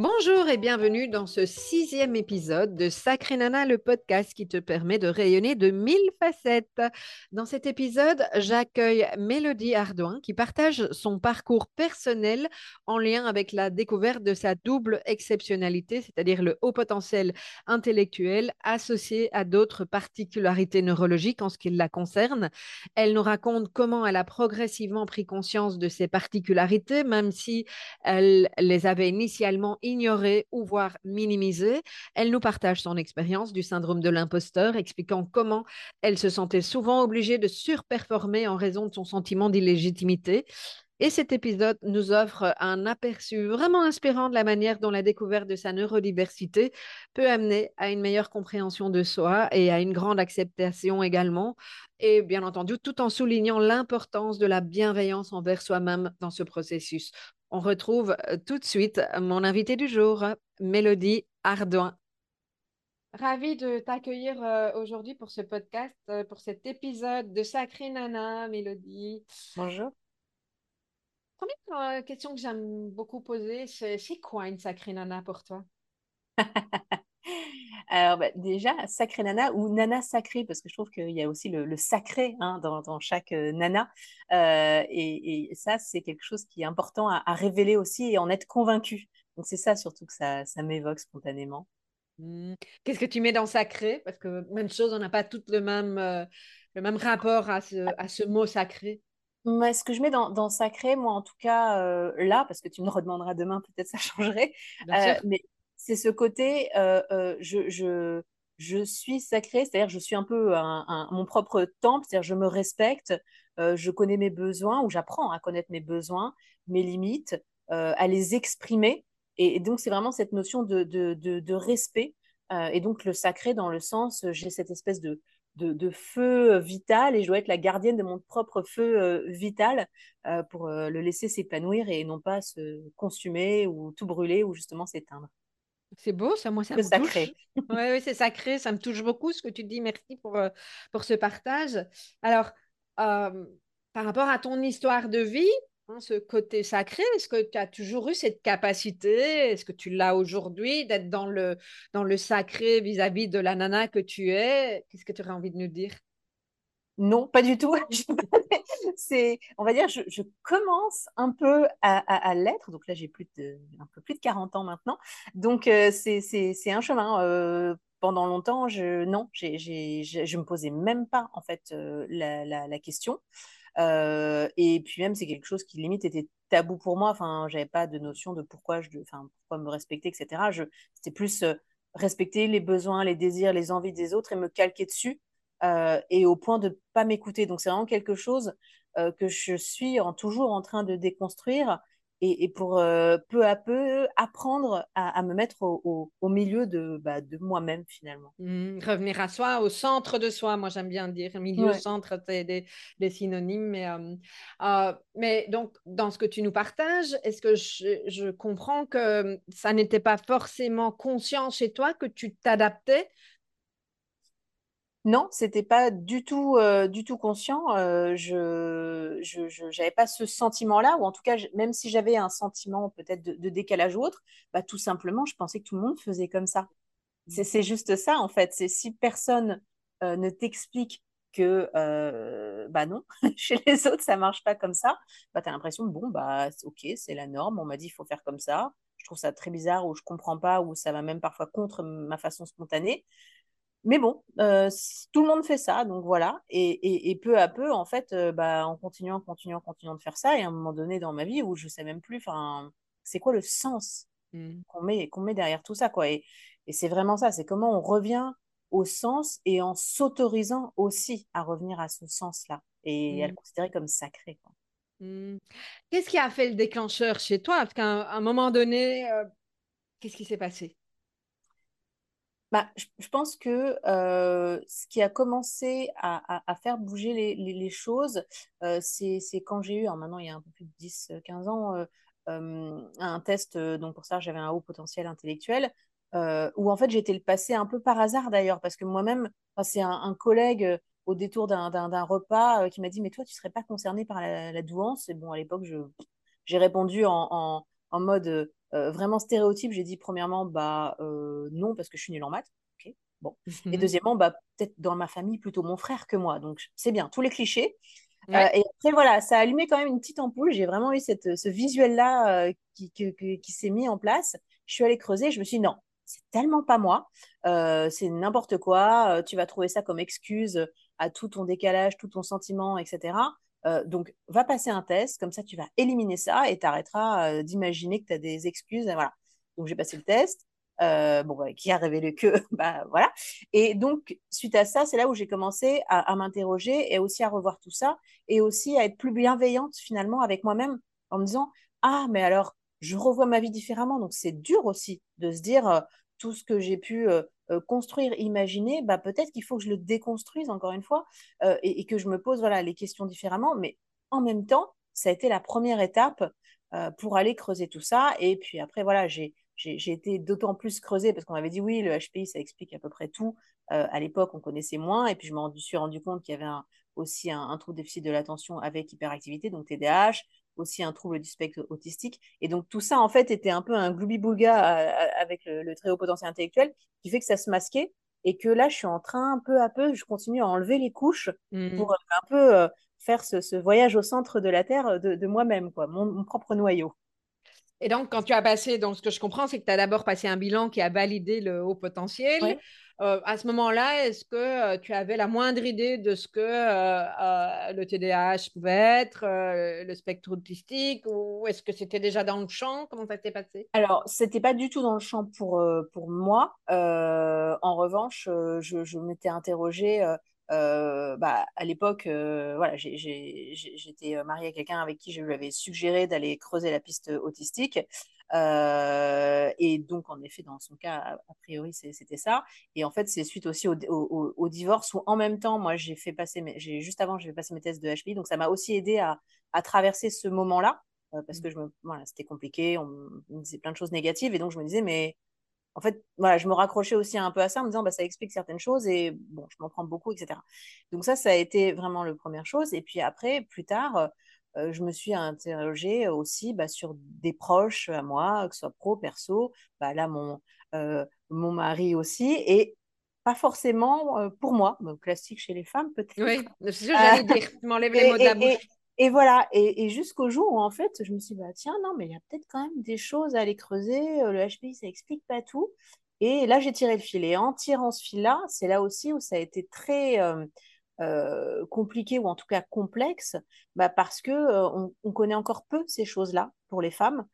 Bonjour et bienvenue dans ce sixième épisode de Sacré Nana, le podcast qui te permet de rayonner de mille facettes. Dans cet épisode, j'accueille Mélodie Ardouin qui partage son parcours personnel en lien avec la découverte de sa double exceptionnalité, c'est-à-dire le haut potentiel intellectuel associé à d'autres particularités neurologiques en ce qui la concerne. Elle nous raconte comment elle a progressivement pris conscience de ces particularités, même si elle les avait initialement ignorer ou voire minimiser. Elle nous partage son expérience du syndrome de l'imposteur, expliquant comment elle se sentait souvent obligée de surperformer en raison de son sentiment d'illégitimité. Et cet épisode nous offre un aperçu vraiment inspirant de la manière dont la découverte de sa neurodiversité peut amener à une meilleure compréhension de soi et à une grande acceptation également. Et bien entendu, tout en soulignant l'importance de la bienveillance envers soi-même dans ce processus. On retrouve euh, tout de suite mon invité du jour, Mélodie Ardouin. Ravie de t'accueillir euh, aujourd'hui pour ce podcast, euh, pour cet épisode de Sacré Nana, Mélodie. Bonjour. Première question que j'aime beaucoup poser, c'est quoi une sacrée nana pour toi? Alors bah, déjà, sacré nana ou nana sacrée, parce que je trouve qu'il y a aussi le, sacré hein, dans, chaque euh, nana. Euh, et, ça, c'est quelque chose qui est important à, révéler aussi et en être convaincu. Donc c'est ça surtout que ça, m'évoque spontanément. Mmh. Qu'est-ce que tu mets dans sacré? Parce que même chose, on n'a pas tout le même, euh, le même rapport à ce, à ce mot sacré. ce que je mets dans, sacré, moi en tout cas, là, parce que tu me redemanderas demain, peut-être ça changerait. mais c'est ce côté, euh, euh, je, suis sacrée, c'est-à-dire je suis un peu mon propre temple, c'est-à-dire je me respecte, euh, je connais mes besoins, ou j'apprends à connaître mes besoins, mes limites, à les exprimer. Et, donc, c'est vraiment cette notion de, respect. et donc, le sacré, dans le sens, j'ai cette espèce de, feu vital et je dois être la gardienne de mon propre feu vital pour le laisser s'épanouir et non pas se consumer ou tout brûler ou justement s'éteindre. C'est beau, ça, moi, ça me sacré. touche. Oui, c'est sacré, ça me touche beaucoup ce que tu dis. Merci pour, euh, pour ce partage. Alors, euh, par rapport à ton histoire de vie, hein, ce côté sacré, est-ce que tu as toujours eu cette capacité, est-ce que tu l'as aujourd'hui, d'être dans le, dans le sacré vis-à-vis de la nana que tu es? Qu'est-ce que tu aurais envie de nous dire? Non, pas du tout. c'est, on va dire, je, commence un peu à, l'être. Donc là, j'ai plus de, un peu plus de 40 ans maintenant. Donc euh, c'est, un chemin. Euh, pendant longtemps, je, non, j'ai, je me posais même pas en fait euh, la, question. et puis même, c'est quelque chose qui limite était tabou pour moi. Enfin, j'avais pas de notion de pourquoi je, enfin, pourquoi me respecter, etc. Je, c'était plus respecter les besoins, les désirs, les envies des autres et me calquer dessus euh, et au point de ne pas m'écouter. Donc c'est vraiment quelque chose euh, que je suis en, toujours en train de déconstruire et, pour euh, peu à peu apprendre à, me mettre au, milieu de, bah, de moi-même finalement. Mmh, revenir à soi, au centre de soi, moi j'aime bien dire, milieu, centre, c'est des, des, synonymes. Mais, mais donc, dans ce que tu nous partages, est-ce que je, je comprends que ça n'était pas forcément conscient chez toi que tu t'adaptais non, c'était pas du tout, euh, du tout conscient. Euh, je n'avais pas ce sentiment-là, ou en tout cas, même si j'avais un sentiment peut-être de, décalage ou autre, bah, tout simplement, je pensais que tout le monde faisait comme ça. C'est juste ça, en fait. C'est si personne euh, ne t'explique que bah non, chez les autres, ça marche pas comme ça. Bah, tu as l'impression, bon, bah ok, c'est la norme, on m'a dit il faut faire comme ça. Je trouve ça très bizarre ou je comprends pas ou ça va même parfois contre ma façon spontanée. Mais bon, euh, tout le monde fait ça, donc voilà. Et, et, peu à peu, en fait, euh, bah, en continuant, continuant, continuant de faire ça, et à un moment donné dans ma vie où je sais même plus, enfin, c'est quoi le sens mmh. qu'on met, qu'on met derrière tout ça, quoi. Et, et c'est vraiment ça, c'est comment on revient au sens et en s'autorisant aussi à revenir à ce sens-là et à le mmh. considérer comme sacré. Mmh. Qu'est-ce qui a fait le déclencheur chez toi? Parce qu'à un moment donné, euh, qu'est-ce qui s'est passé? Bah, je, pense que euh, ce qui a commencé à, faire bouger les, choses, euh, c'est quand j'ai eu, maintenant il y a un peu plus de 10-15 ans, un test, donc pour ça j'avais un haut potentiel intellectuel, euh, où en fait j'ai été le passer un peu par hasard d'ailleurs, parce que moi-même, c'est un, collègue euh, au détour d'un repas euh, qui m'a dit Mais toi, tu ne serais pas concerné par la, douance? Et bon, à l'époque, j'ai répondu en, mode vraiment stéréotype. J'ai dit premièrement, bah non, parce que je suis nulle en maths. Bon. Et mhm. deuxièmement, bah, peut-être dans ma famille, plutôt mon frère que moi. Donc c'est bien, tous les clichés. et après, voilà, ça a allumé quand même une petite ampoule. J'ai vraiment eu cette, ce visuel-là qui, qui, qui s'est mis en place. Je suis allée creuser. Je me suis dit, non, c'est tellement pas moi, euh, c'est n'importe quoi, euh, tu vas trouver ça comme excuse à tout ton décalage, tout ton sentiment, etc. Euh, donc, va passer un test, comme ça tu vas éliminer ça et tu arrêteras d'imaginer que tu as des excuses. Voilà. Donc, j'ai passé le test. bon, bah, qui a révélé que, bah voilà. Et donc, suite à ça, c'est là où j'ai commencé à, à m'interroger et aussi à revoir tout ça et aussi à être plus bienveillante finalement avec moi-même en me disant, ah, mais alors, je revois ma vie différemment. Donc c'est dur aussi de se dire euh, tout ce que j'ai pu euh, euh, construire, imaginer, bah, peut-être qu'il faut que je le déconstruise encore une fois et, que je me pose voilà, les questions différemment. Mais en même temps, ça a été la première étape pour aller creuser tout ça. Et puis après, voilà, j'ai été d'autant plus creusée parce qu'on avait dit oui, le HPI, ça explique à peu près tout. à l'époque, on connaissait moins. Et puis, je me suis rendu compte qu'il y avait aussi un, un, trouble déficit de l'attention avec hyperactivité, donc TDAH, aussi un trouble du spectre autistique. Et donc tout ça, en fait, était un peu un gloubi-boulga euh, avec le, très haut potentiel intellectuel qui fait que ça se masquait. Et que là, je suis en train, peu à peu, je continue à enlever les couches mmh. pour un peu euh, faire ce, voyage au centre de la Terre de, moi-même, quoi, mon, propre noyau. Et donc, quand tu as passé, donc ce que je comprends, c'est que tu as d'abord passé un bilan qui a validé le haut potentiel. Euh, à ce moment-là, est-ce que euh, tu avais la moindre idée de ce que euh, le TDAH pouvait être, le spectre autistique, ou est-ce que c'était déjà dans le champ? Comment ça s'est passé? Alors, c'était pas du tout dans le champ pour, pour moi. en revanche, je, je m'étais interrogée. Bah, à l'époque, voilà, j'étais mariée à quelqu'un avec qui je lui avais suggéré d'aller creuser la piste autistique. Euh, et donc, en effet, dans son cas, a, priori, c'était ça. Et en fait, c'est suite aussi au, divorce où, en même temps, moi, j'ai fait passer, j'ai juste avant, j'ai fait passer mes tests de HPI. Donc, ça m'a aussi aidé à, traverser ce moment-là euh, parce mmh. que je me, voilà, c'était compliqué. On me disait plein de choses négatives. Et donc, je me disais, mais en fait, voilà, je me raccrochais aussi un peu à ça en me disant, bah, ça explique certaines choses et bon, je m'en prends beaucoup, etc. Donc, ça, ça a été vraiment la première chose. Et puis après, plus tard, euh, je me suis interrogée aussi bah, sur des proches à moi, que ce soit pro, perso, bah, là, mon, euh, mon mari aussi, et pas forcément euh, pour moi, classique chez les femmes peut-être. Oui, c'est ce que j'allais dire, tu m'enlèves les mots de la bouche. Et, voilà, et, jusqu'au jour où en fait, je me suis dit, bah, tiens, non, mais il y a peut-être quand même des choses à aller creuser, le HPI, ça explique pas tout. Et là, j'ai tiré le fil. Et en tirant ce fil-là, c'est là aussi où ça a été très euh, compliqué ou en tout cas complexe bah parce que euh, on, connaît encore peu ces choses-là pour les femmes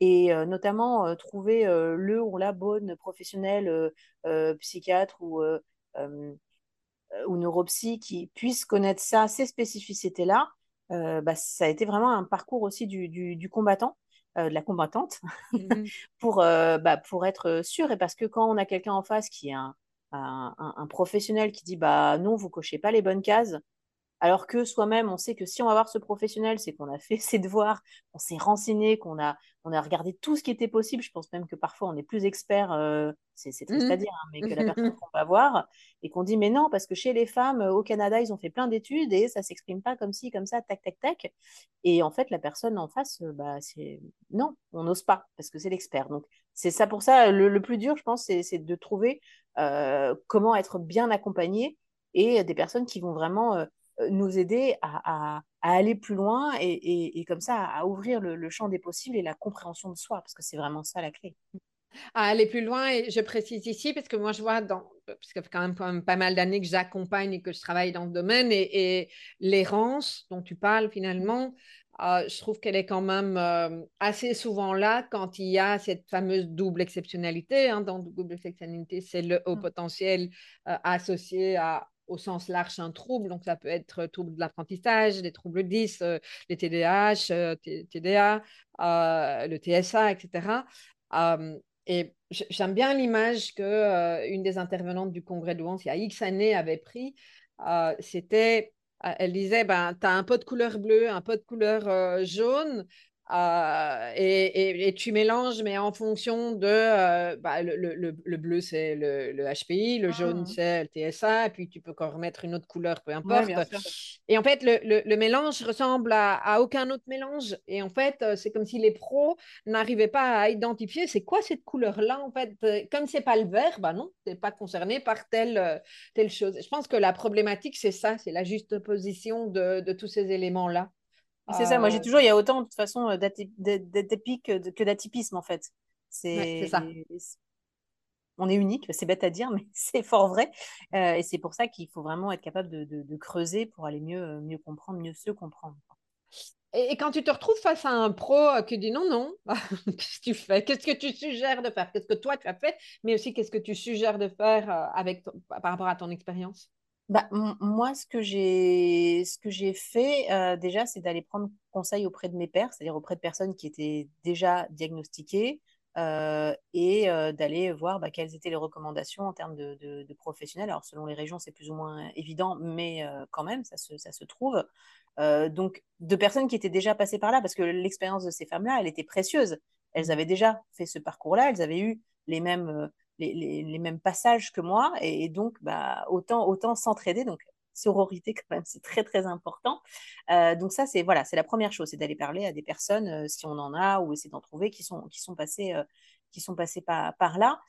et euh, notamment trouver le ou la bonne professionnelle psychiatre ou ou neuropsy qui puisse connaître ça, ces spécificités-là, bah, ça a été vraiment un parcours aussi du, du, combattant, de la combattante, mmh pour, bah, pour être sûr. Et parce que quand on a quelqu'un en face qui est un, un, professionnel qui dit bah non, vous cochez pas les bonnes cases, alors que soi-même, on sait que si on va voir ce professionnel, c'est qu'on a fait ses devoirs, on s'est renseigné, qu'on a, on a regardé tout ce qui était possible. Je pense même que parfois on est plus expert, euh, c'est triste à mmh. dire, hein, mais que la personne qu'on va voir, et qu'on dit mais non, parce que chez les femmes au Canada, ils ont fait plein d'études et ça s'exprime pas comme ci, comme ça, tac, tac, tac. Et en fait, la personne en face, euh, bah, c'est non, on n'ose pas parce que c'est l'expert. Donc c'est ça pour ça, le, plus dur, je pense, c'est de trouver euh, comment être bien accompagné et des personnes qui vont vraiment nous aider à, aller plus loin et, comme ça à ouvrir le, champ des possibles et la compréhension de soi, parce que c'est vraiment ça la clé. À aller plus loin, et je précise ici, parce que moi je vois, dans, parce que ça fait quand même, quand même pas mal d'années que j'accompagne et que je travaille dans ce domaine, et, l'errance dont tu parles finalement, euh, je trouve qu'elle est quand même euh, assez souvent là quand il y a cette fameuse double exceptionnalité. Hein, dans double exceptionnalité, c'est le haut mmh. potentiel euh, associé à, au sens large un trouble. Donc, ça peut être trouble de l'apprentissage, des troubles 10, les TDAH, TDA, le TSA, etc. et j'aime bien l'image que une des intervenantes du congrès de Wans, il y a X années, avait pris. C'était elle disait, ben, tu as un pot de couleur bleue, un pot de couleur jaune, euh, et, tu mélanges, mais en fonction de. Euh, bah, le, bleu, c'est le, HPI, le jaune, mmh. c'est le TSA, et puis tu peux encore remettre une autre couleur, peu importe. et en fait, le, mélange ressemble à, aucun autre mélange. Et en fait, euh, c'est comme si les pros n'arrivaient pas à identifier c'est quoi cette couleur-là. En fait, comme c'est pas le vert, bah non, tu n'es pas concerné par telle, telle chose. Je pense que la problématique, c'est ça, c'est la juste position de tous ces éléments-là. C'est ça, moi j'ai euh, toujours, il y a autant de toute façon euh, d'atypique que d'atypisme en fait. C'est ça. On est unique, c'est bête à dire, mais c'est fort vrai. Euh, et c'est pour ça qu'il faut vraiment être capable de, creuser pour aller mieux, mieux comprendre, mieux se comprendre. Et, quand tu te retrouves face à un pro qui dit non, non, qu'est-ce que tu fais? Qu'est-ce que tu suggères de faire? Qu'est-ce que toi tu as fait? Mais aussi, qu'est-ce que tu suggères de faire avec par rapport à ton expérience? Bah, moi, ce que j'ai, fait euh, déjà, c'est d'aller prendre conseil auprès de mes pairs, c'est-à-dire auprès de personnes qui étaient déjà diagnostiquées, euh, et euh, d'aller voir bah, quelles étaient les recommandations en termes de, professionnels. Alors, selon les régions, c'est plus ou moins évident, mais quand même, ça se, ça se trouve. donc, de personnes qui étaient déjà passées par là, parce que l'expérience de ces femmes-là, elle était précieuse. Elles avaient déjà fait ce parcours-là, elles avaient eu les mêmes les, mêmes passages que moi. Et, donc, bah, autant, autant s'entraider. Donc, sororité, quand même, c'est très, très important. Euh, donc, ça, c'est voilà, c'est la première chose, c'est d'aller parler à des personnes, euh, si on en a, ou essayer d'en trouver, qui sont, qui sont passées, euh, qui sont par, là.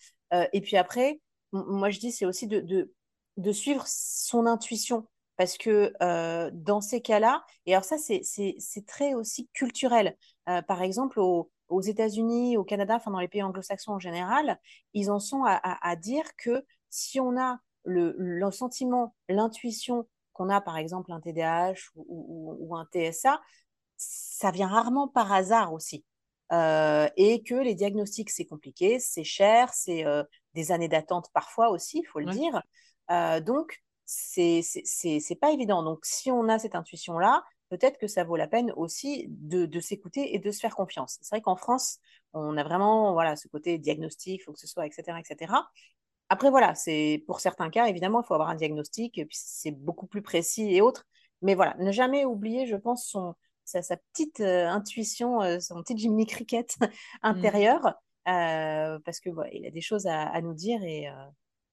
et puis après, moi, je dis, c'est aussi de, de, de, suivre son intuition. Parce que dans ces cas-là, et alors ça, c'est très aussi culturel. par exemple, au, aux États-Unis, au Canada, enfin dans les pays anglo-saxons en général, ils en sont à, dire que si on a le, sentiment, l'intuition qu'on a par exemple un TDAH ou, un TSA, ça vient rarement par hasard aussi. Euh, et que les diagnostics, c'est compliqué, c'est cher, c'est euh, des années d'attente parfois aussi, il faut le dire. Euh, donc, c'est pas évident. Donc, si on a cette intuition-là, peut-être que ça vaut la peine aussi de, s'écouter et de se faire confiance. C'est vrai qu'en France, on a vraiment voilà, ce côté diagnostic, il faut que ce soit, etc. etc. Après, voilà, c'est pour certains cas, évidemment, il faut avoir un diagnostic, et puis c'est beaucoup plus précis et autres. Mais voilà, ne jamais oublier, je pense, son, sa, petite euh, intuition, euh, son petit Jimmy Cricket mmh. intérieur, euh, parce que il a des choses à, nous dire et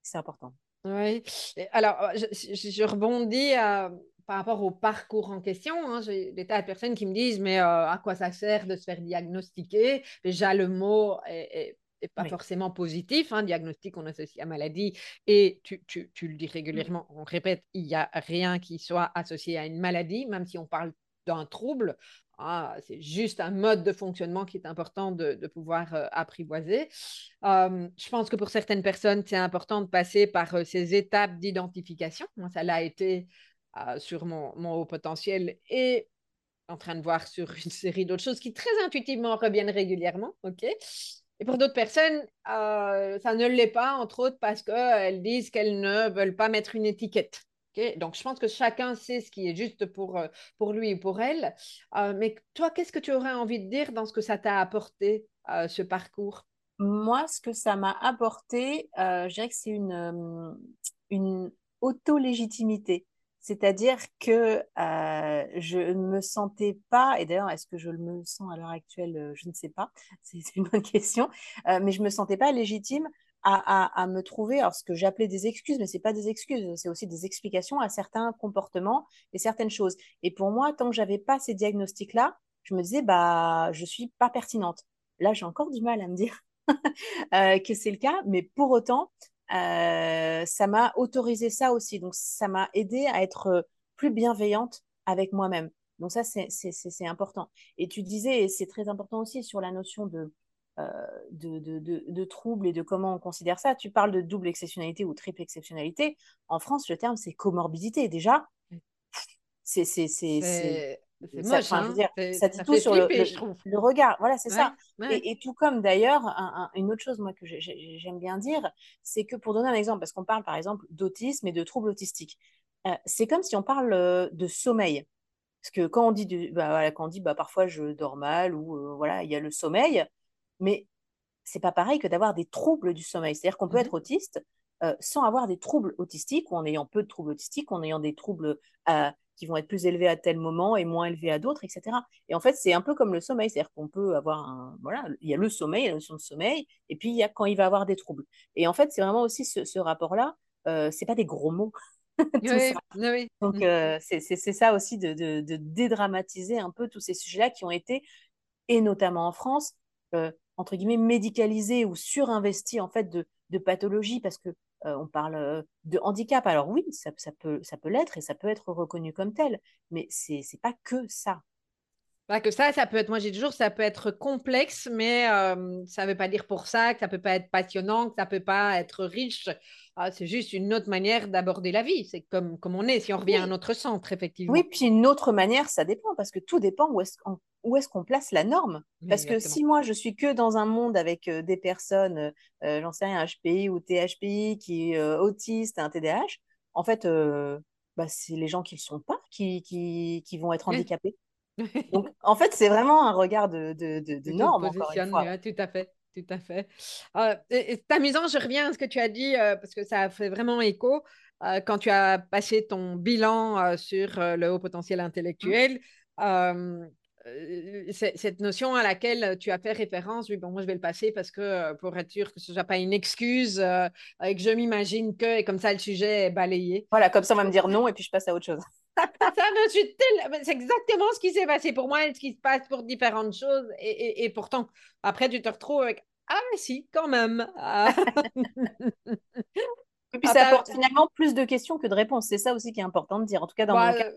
c'est important. Oui, alors je, je rebondis à par rapport au parcours en question, hein, j'ai des tas de personnes qui me disent mais euh, à quoi ça sert de se faire diagnostiquer? Déjà, le mot est, pas forcément positif. Hein, diagnostic, on associe à maladie et tu, tu, tu, le dis régulièrement, on répète, il n'y a rien qui soit associé à une maladie, même si on parle d'un trouble. Ah, c'est juste un mode de fonctionnement qui est important de, de pouvoir euh, apprivoiser. Euh, je pense que pour certaines personnes, c'est important de passer par ces étapes d'identification. Moi, ça l'a été sur mon, haut potentiel et en train de voir sur une série d'autres choses qui très intuitivement reviennent régulièrement. et pour d'autres personnes, euh, ça ne l'est pas, entre autres parce qu'elles disent qu'elles ne veulent pas mettre une étiquette. Donc, je pense que chacun sait ce qui est juste pour, euh, pour lui ou pour elle. Euh, mais toi, qu'est-ce que tu aurais envie de dire dans ce que ça t'a apporté, ce parcours? Moi, ce que ça m'a apporté, je dirais que c'est une, une auto-légitimité. C'est-à-dire que euh, je ne me sentais pas, et d'ailleurs, est-ce que je me sens à l'heure actuelle euh, Je ne sais pas, c'est une bonne question, euh, mais je ne me sentais pas légitime à, me trouver, alors ce que j'appelais des excuses, mais ce n'est pas des excuses, c'est aussi des explications à certains comportements et certaines choses. Et pour moi, tant que j'avais pas ces diagnostics-là, je me disais, bah, je suis pas pertinente. Là, j'ai encore du mal à me dire que c'est le cas, mais pour autant, ça m'a autorisé ça aussi. Donc, ça m'a aidé à être plus bienveillante avec moi-même. Donc ça, c'est important. Et tu disais, et c'est très important aussi sur la notion de, euh, de, de, de, troubles et de comment on considère ça. Tu parles de double exceptionnalité ou triple exceptionnalité. En France, le terme, c'est comorbidité. Déjà, c'est c'est moche, ça, hein. dire, ça dit tout sur le, le, regard. Voilà, c'est ça. Et, et, tout comme d'ailleurs, une autre chose moi que j'aime bien dire, c'est que pour donner un exemple, parce qu'on parle par exemple d'autisme et de troubles autistiques, euh, c'est comme si on parle euh, de sommeil. Parce que quand on dit, bah, voilà, quand on dit bah, parfois je dors mal ou euh, voilà, il y a le sommeil, mais c'est pas pareil que d'avoir des troubles du sommeil. C'est-à-dire qu'on peut mmh être autiste sans avoir des troubles autistiques ou en ayant peu de troubles autistiques, en ayant des troubles qui vont être plus élevés à tel moment et moins élevés à d'autres, etc. Et en fait, c'est un peu comme le sommeil, c'est-à-dire qu'on peut avoir un, voilà, il y a le sommeil, la notion de sommeil, et puis il y a quand il va avoir des troubles. Et en fait, c'est vraiment aussi ce, rapport-là. Euh, c'est pas des gros mots. oui, Donc mm. euh, c'est ça aussi de, de, dédramatiser un peu tous ces sujets-là qui ont été, et notamment en France, euh, entre guillemets médicalisés ou surinvestis en fait de, de pathologies parce que on parle euh, de handicap. Alors oui, ça, peut, ça peut l'être et ça peut être reconnu comme tel, mais c'est n'est pas que ça. Que ça, ça peut être, moi j'ai toujours, ça peut être complexe, mais euh, ça ne veut pas dire pour ça que ça peut pas être passionnant, que ça peut pas être riche. Ah, c'est juste une autre manière d'aborder la vie. C'est comme, comme on est, si on revient à notre centre, effectivement. Oui, puis une autre manière, ça dépend, parce que tout dépend où est-ce qu'on où est-ce qu'on place la norme Parce que si moi, je suis que dans un monde avec euh, des personnes, euh, j'en sais rien, HPI ou THPI, qui est autiste, un TDAH, en fait, bah, c'est les gens qui ne le sont pas qui, qui, qui vont être handicapés. Donc, en fait, c'est vraiment un regard de, de, de, norme. Encore une fois. tout à fait tout à fait. c'est amusant, je reviens à ce que tu as dit parce que ça fait vraiment écho. quand tu as passé ton bilan sur le haut potentiel mmh. intellectuel, euh, cette notion à laquelle tu as fait référence, oui, bon, moi je vais le passer parce que euh, pour être sûr que ce ne soit pas une excuse euh, et que je m'imagine que, et comme ça le sujet est balayé. Voilà, comme ça on va me dire non et puis je passe à autre chose. C'est exactement ce qui s'est passé pour moi et ce qui se passe pour différentes choses. Et, et, pourtant, après, tu te retrouves avec Ah, mais si, quand même. et puis ça apporte finalement plus de questions que de réponses. C'est ça aussi qui est important de dire. En tout cas, dans mon cas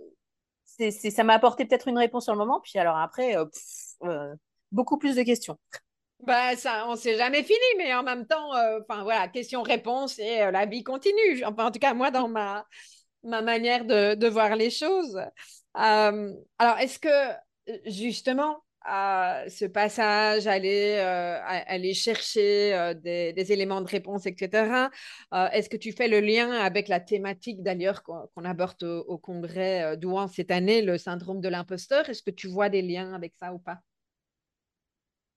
ça m'a apporté peut-être une réponse sur le moment, puis alors après, euh, euh, beaucoup plus de questions. Bah, ça, on s'est jamais fini, mais en même temps, euh, voilà, question-réponse et la vie continue. Enfin, en tout cas, moi, dans ma, ma manière de, de voir les choses. alors, est-ce que justement, ce passage, aller, euh, aller chercher euh, des, éléments de réponse, etc. Euh, est-ce que tu fais le lien avec la thématique d'ailleurs qu'on aborde au, congrès d'Ouan cette année, le syndrome de l'imposteur? Est-ce que tu vois des liens avec ça ou pas?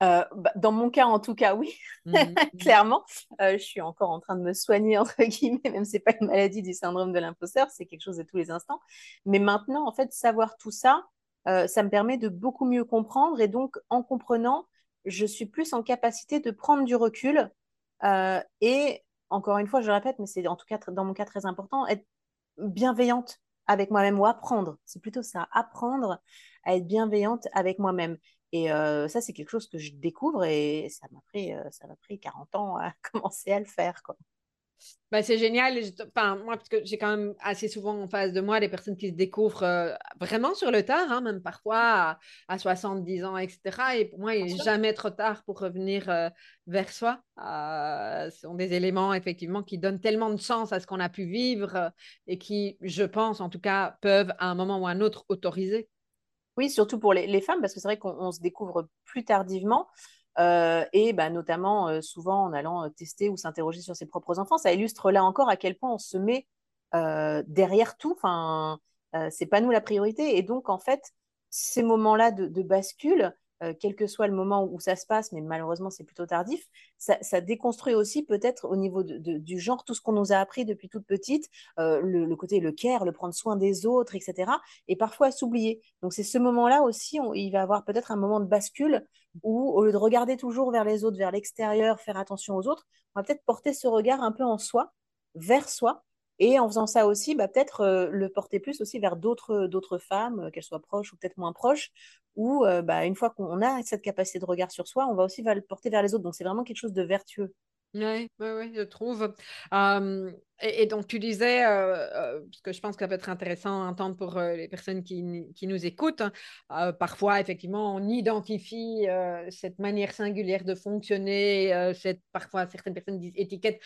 Bah, dans mon cas, en tout cas, oui, mmh clairement. je suis encore en train de me soigner, entre guillemets, même si ce n'est pas une maladie du syndrome de l'imposteur, c'est quelque chose de tous les instants. Mais maintenant, en fait, savoir tout ça, euh, ça me permet de beaucoup mieux comprendre. Et donc, en comprenant, je suis plus en capacité de prendre du recul. Euh, et encore une fois, je le répète, mais c'est en tout cas dans mon cas très important, être bienveillante avec moi-même ou apprendre. C'est plutôt ça, apprendre à être bienveillante avec moi-même. Et euh, ça, c'est quelque chose que je découvre et ça m'a pris, ça m'a pris 40 ans à commencer à le faire. Quoi. Ben, c'est génial. Enfin, moi, parce que j'ai quand même assez souvent en face de moi des personnes qui se découvrent euh, vraiment sur le tard, hein, même parfois à, 70 ans, etc. Et pour moi, il n'est jamais trop tard pour revenir euh, vers soi. Euh, ce sont des éléments, effectivement, qui donnent tellement de sens à ce qu'on a pu vivre et qui, je pense, en tout cas, peuvent à un moment ou à un autre autoriser. Oui, surtout pour les, femmes, parce que c'est vrai qu'on se découvre plus tardivement. Euh, et bah, notamment euh, souvent en allant euh, tester ou s'interroger sur ses propres enfants. Ça illustre là encore à quel point on se met derrière tout. Enfin, c'est pas nous la priorité. Et donc, en fait, ces moments-là de, bascule, euh, quel que soit le moment où ça se passe, mais malheureusement c'est plutôt tardif, ça, déconstruit aussi peut-être au niveau du genre tout ce qu'on nous a appris depuis toute petite, euh, le, côté le care, le prendre soin des autres, etc. Et parfois s'oublier. Donc c'est ce moment-là aussi, il va avoir peut-être un moment de bascule où au lieu de regarder toujours vers les autres, vers l'extérieur, faire attention aux autres, on va peut-être porter ce regard un peu en soi, vers soi, et en faisant ça aussi, bah, peut-être euh, le porter plus aussi vers d'autres, d'autres femmes, euh, qu'elles soient proches ou peut-être moins proches, euh, bah, une fois qu'on a cette capacité de regard sur soi, on va aussi le porter vers les autres. Donc c'est vraiment quelque chose de vertueux. Oui, oui, oui, je trouve. Et, donc, tu disais, euh, euh, parce que je pense que ça peut être intéressant à entendre pour euh, les personnes qui, qui nous écoutent, hein, euh, parfois, effectivement, on identifie euh, cette manière singulière de fonctionner, euh, cette, parfois, certaines personnes disent étiquette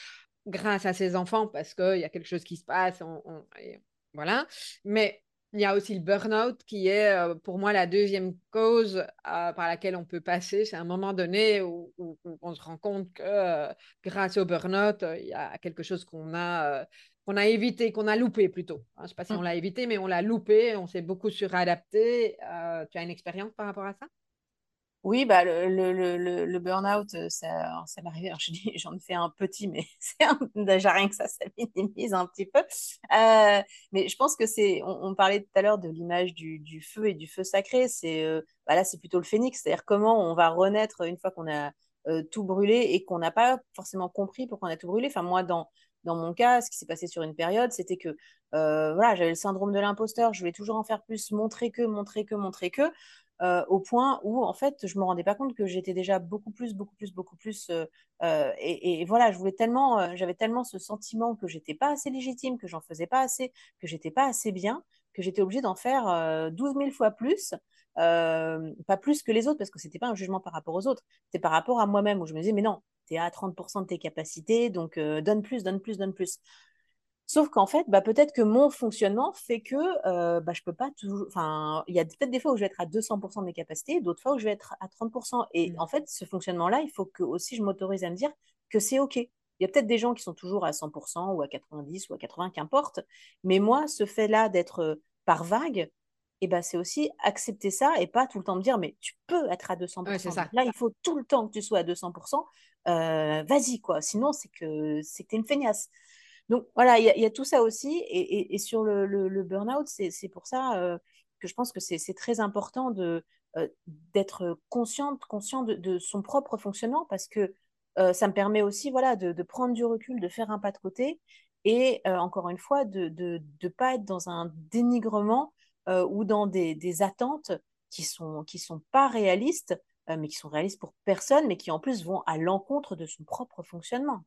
grâce à ses enfants parce qu'il y a quelque chose qui se passe, on- on- et voilà. Mais il y a aussi le burn-out qui est euh, pour moi la deuxième cause euh, par laquelle on peut passer. C'est un moment donné où, où- où on se rend compte que euh, grâce au burn-out, il y a quelque chose qu'on a, euh, qu'on a évité, qu'on a loupé plutôt. Hein, je ne sais pas si on l'a évité, mais on l'a loupé, on s'est beaucoup suradapté. Tu as une expérience par rapport à ça? Oui, bah, le, le, le, le- burn-out, euh, ça, ça. Alors, je dis, j'en ai fait un petit, mais c'est un- déjà rien que ça, ça minimise un petit peu. Euh, mais je pense que c'est, on, parlait tout à l'heure de l'image du, feu et du feu sacré. C'est, euh, bah là, c'est plutôt le phénix, c'est-à-dire comment on va renaître une fois qu'on a tout brûlé et qu'on n'a pas forcément compris pourquoi on a tout brûlé. Enfin, moi, dans, dans mon cas, ce qui s'est passé sur une période, c'était que voilà, j'avais le syndrome de l'imposteur. Je voulais toujours en faire plus, montrer que, montrer que, montrer que euh, au point où en fait je me rendais pas compte que j'étais déjà beaucoup plus, beaucoup plus, beaucoup plus. euh, euh, et, voilà, je voulais tellement, j'avais tellement ce sentiment que j'étais pas assez légitime, que j'en faisais pas assez, que j'étais pas assez bien, que j'étais obligée d'en faire euh, 12 000 fois plus. Pas plus que les autres parce que c'était pas un jugement par rapport aux autres, c'était par rapport à moi-même où je me disais mais non, tu es à 30% de tes capacités donc donne plus, donne plus, donne plus. Sauf qu'en fait, bah, peut-être que mon fonctionnement fait que euh, bah, je peux pas toujours. Enfin, il y a peut-être des fois où je vais être à 200% de mes capacités, d'autres fois où je vais être à 30%. Et Mm. en fait, ce fonctionnement-là, il faut que aussi je m'autorise à me dire que c'est OK. Il y a peut-être des gens qui sont toujours à 100% ou à 90% ou à 80, qu'importe. Mais moi, ce fait-là d'être euh, par vague, eh ben, c'est aussi accepter ça et pas tout le temps me dire, mais tu peux être à Ouais, c'est 200%. Donc ça. là, il faut tout le temps que tu sois à 200%. Euh, vas-y, quoi. Sinon, c'est que c'est que tu es une feignasse. Donc voilà, il y, a- tout ça aussi. Et, sur le, burn-out, c'est pour ça euh, que je pense que c'est très important euh, d'être consciente, conscient de, son propre fonctionnement parce que euh, ça me permet aussi voilà, de, prendre du recul, de faire un pas de côté et encore une fois, de ne pas être dans un dénigrement ou dans des, attentes qui sont, sont pas réalistes, mais qui sont réalistes pour personne, mais qui en plus vont à l'encontre de son propre fonctionnement.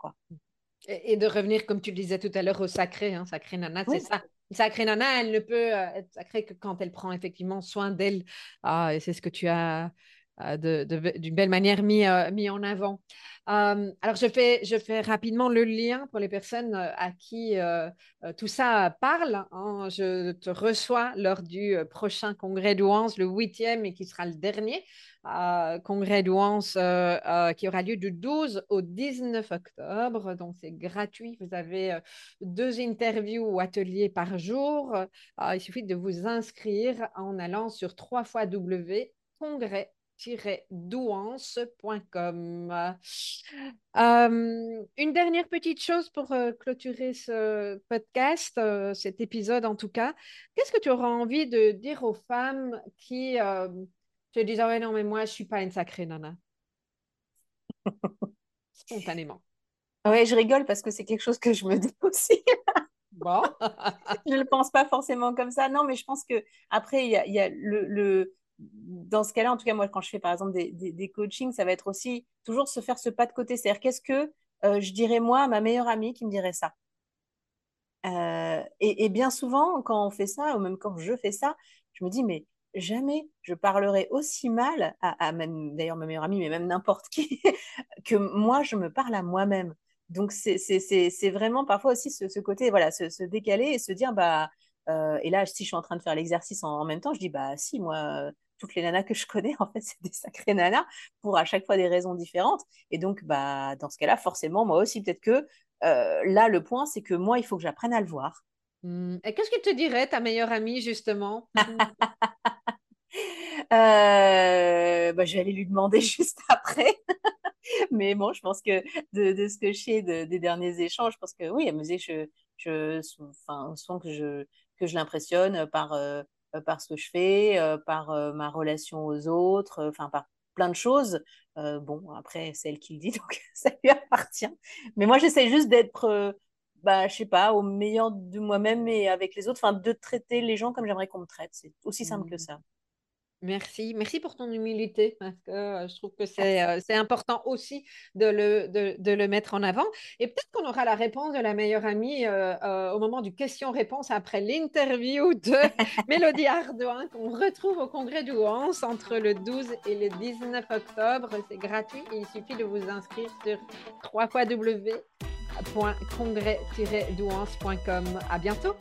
Et, et de revenir, comme tu le disais tout à l'heure, au sacré. Hein, sacré nana, c'est ça. Une sacrée nana, elle ne peut euh, être sacrée que quand elle prend effectivement soin d'elle. Ah, et c'est ce que tu as d'une belle manière mis, euh, mis en avant. Euh, alors, je fais, je fais rapidement le lien pour les personnes euh, à qui euh, euh, tout ça parle. hein. Je te reçois lors du euh, prochain congrès d'Ouance, le huitième et qui sera le dernier euh, congrès d'Ouance euh, euh, qui aura lieu du 12 au 19 octobre. Donc, c'est gratuit. Vous avez euh, deux interviews ou ateliers par jour. Euh, il suffit de vous inscrire en allant sur 3 W congrès douance.com. Euh, une dernière petite chose pour euh, clôturer ce podcast, euh, cet épisode en tout cas. Qu'est-ce que tu auras envie de dire aux femmes qui te disent Ah ouais, non, mais moi, je suis pas une sacrée nana, spontanément. Ouais, je rigole parce que c'est quelque chose que je me dis aussi. Bon. je ne le pense pas forcément comme ça. Non, mais je pense que après, il y a, y a le, le, dans ce cas-là, en tout cas, moi, quand je fais par exemple des, des, coachings, ça va être aussi toujours se faire ce pas de côté. C'est-à-dire, qu'est-ce que euh, je dirais moi à ma meilleure amie qui me dirait ça? Euh, et, bien souvent, quand on fait ça, ou même quand je fais ça, je me dis, mais jamais je parlerai aussi mal à, à même, d'ailleurs, ma meilleure amie, mais même n'importe qui, que moi, je me parle à moi-même. Donc, c'est vraiment parfois aussi ce, côté, voilà, se, décaler et se dire, bah, euh, et là, si je suis en train de faire l'exercice en, en même temps, je dis, bah, si, moi, toutes les nanas que je connais, en fait, c'est des sacrées nanas pour à chaque fois des raisons différentes. Et donc, bah, dans ce cas-là, forcément, moi aussi, peut-être que euh, là, le point, c'est que moi, il faut que j'apprenne à le voir. Hmm. Et qu'est-ce que te dirait ta meilleure amie, justement? Euh, bah, je vais aller lui demander juste après. Mais bon, je pense que de, de ce que je sais de- des derniers échanges, je pense que oui, elle me disait que je, je, enfin, souvent que je, que je l'impressionne par, euh, par ce que je fais, euh, par euh, ma relation aux autres, euh, enfin, par plein de choses. Euh, bon, après, c'est elle qui le dit, donc ça lui appartient. Mais moi, j'essaie juste d'être, euh, bah, je sais pas, au meilleur de moi-même et avec les autres, enfin, de traiter les gens comme j'aimerais qu'on me traite. C'est aussi simple que Hmm. ça. Merci, merci pour ton humilité parce que euh, je trouve que c'est euh, important aussi de le, de, le, mettre en avant. Et peut-être qu'on aura la réponse de la meilleure amie euh, au moment du question-réponse après l'interview de Mélodie Ardouin qu'on retrouve au congrès d'Ouance entre le 12 et le 19 octobre. C'est gratuit et il suffit de vous inscrire sur www.congrès-douance.com. À bientôt!